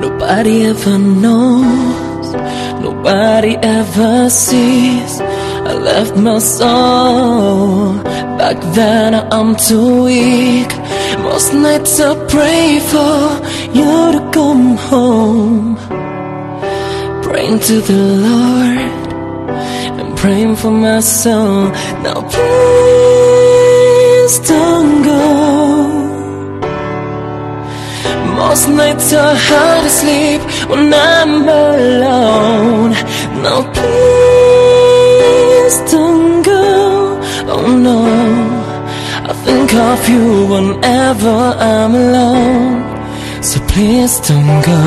Nobody ever knows, nobody ever sees. I left my soul back then. I'm too weak. Most nights I pray for you to come home. Praying to the Lord and praying for my soul. Now please Most nights are hard to sleep when I'm alone. Now please don't go. Oh no, I think of you whenever I'm alone. So please don't go.